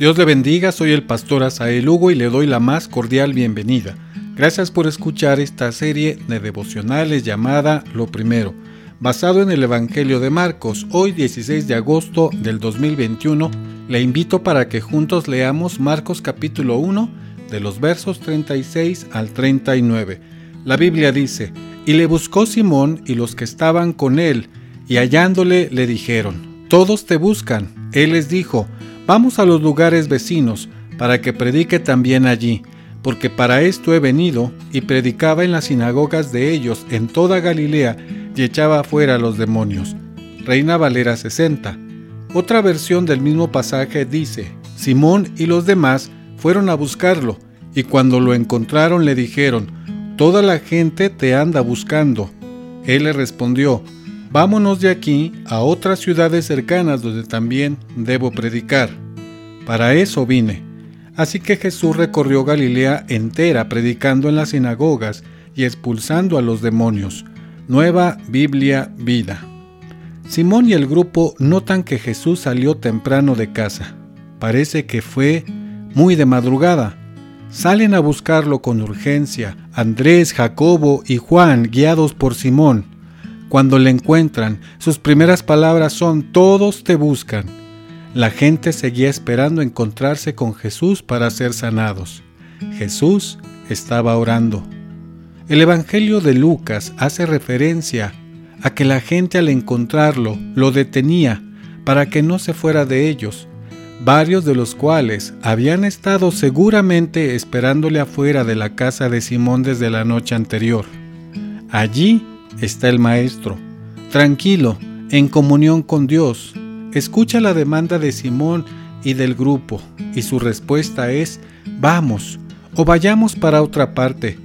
Dios le bendiga, soy el pastor Asael Hugo y le doy la más cordial bienvenida. Gracias por escuchar esta serie de devocionales llamada Lo Primero, basado en el Evangelio de Marcos. Hoy 16 de agosto del 2021, le invito para que juntos leamos Marcos capítulo 1 de los versos 36 al 39. La Biblia dice, y le buscó Simón y los que estaban con él, y hallándole le dijeron, todos te buscan. Él les dijo, Vamos a los lugares vecinos, para que predique también allí, porque para esto he venido, y predicaba en las sinagogas de ellos en toda Galilea, y echaba fuera a los demonios. Reina Valera 60. Otra versión del mismo pasaje dice, Simón y los demás fueron a buscarlo, y cuando lo encontraron le dijeron, Toda la gente te anda buscando. Él le respondió, Vámonos de aquí a otras ciudades cercanas donde también debo predicar. Para eso vine. Así que Jesús recorrió Galilea entera predicando en las sinagogas y expulsando a los demonios. Nueva Biblia Vida. Simón y el grupo notan que Jesús salió temprano de casa. Parece que fue muy de madrugada. Salen a buscarlo con urgencia Andrés, Jacobo y Juan, guiados por Simón. Cuando le encuentran, sus primeras palabras son, todos te buscan. La gente seguía esperando encontrarse con Jesús para ser sanados. Jesús estaba orando. El Evangelio de Lucas hace referencia a que la gente al encontrarlo lo detenía para que no se fuera de ellos, varios de los cuales habían estado seguramente esperándole afuera de la casa de Simón desde la noche anterior. Allí está el Maestro, tranquilo, en comunión con Dios. Escucha la demanda de Simón y del grupo, y su respuesta es, vamos, o vayamos para otra parte.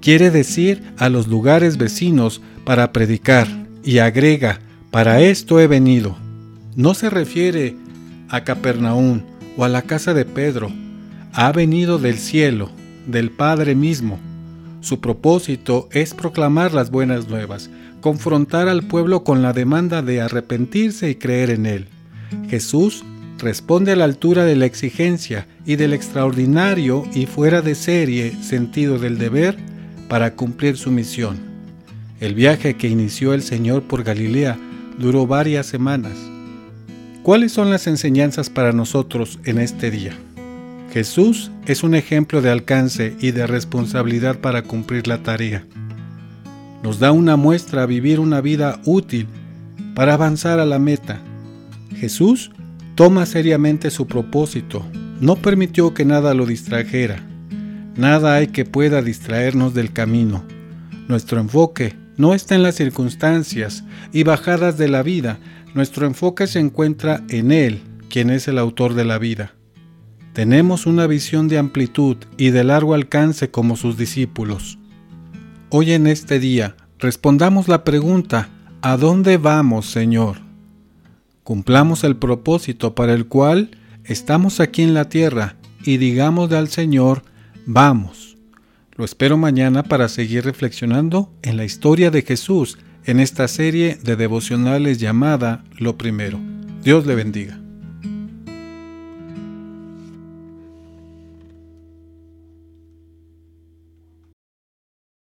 Quiere decir a los lugares vecinos para predicar, y agrega, para esto he venido. No se refiere a Capernaum o a la casa de Pedro, ha venido del cielo, del Padre mismo. Su propósito es proclamar las buenas nuevas, confrontar al pueblo con la demanda de arrepentirse y creer en Él. Jesús responde a la altura de la exigencia y del extraordinario y fuera de serie sentido del deber para cumplir su misión. El viaje que inició el Señor por Galilea duró varias semanas. ¿Cuáles son las enseñanzas para nosotros en este día? Jesús es un ejemplo de alcance y de responsabilidad para cumplir la tarea. Nos da una muestra a vivir una vida útil para avanzar a la meta. Jesús toma seriamente su propósito, no permitió que nada lo distrajera. Nada hay que pueda distraernos del camino. Nuestro enfoque no está en las circunstancias y bajadas de la vida, nuestro enfoque se encuentra en Él, quien es el autor de la vida. Tenemos una visión de amplitud y de largo alcance como sus discípulos. Hoy en este día respondamos la pregunta, ¿a dónde vamos, Señor? Cumplamos el propósito para el cual estamos aquí en la tierra y digamos al Señor, vamos. Lo espero mañana para seguir reflexionando en la historia de Jesús en esta serie de devocionales llamada Lo Primero. Dios le bendiga.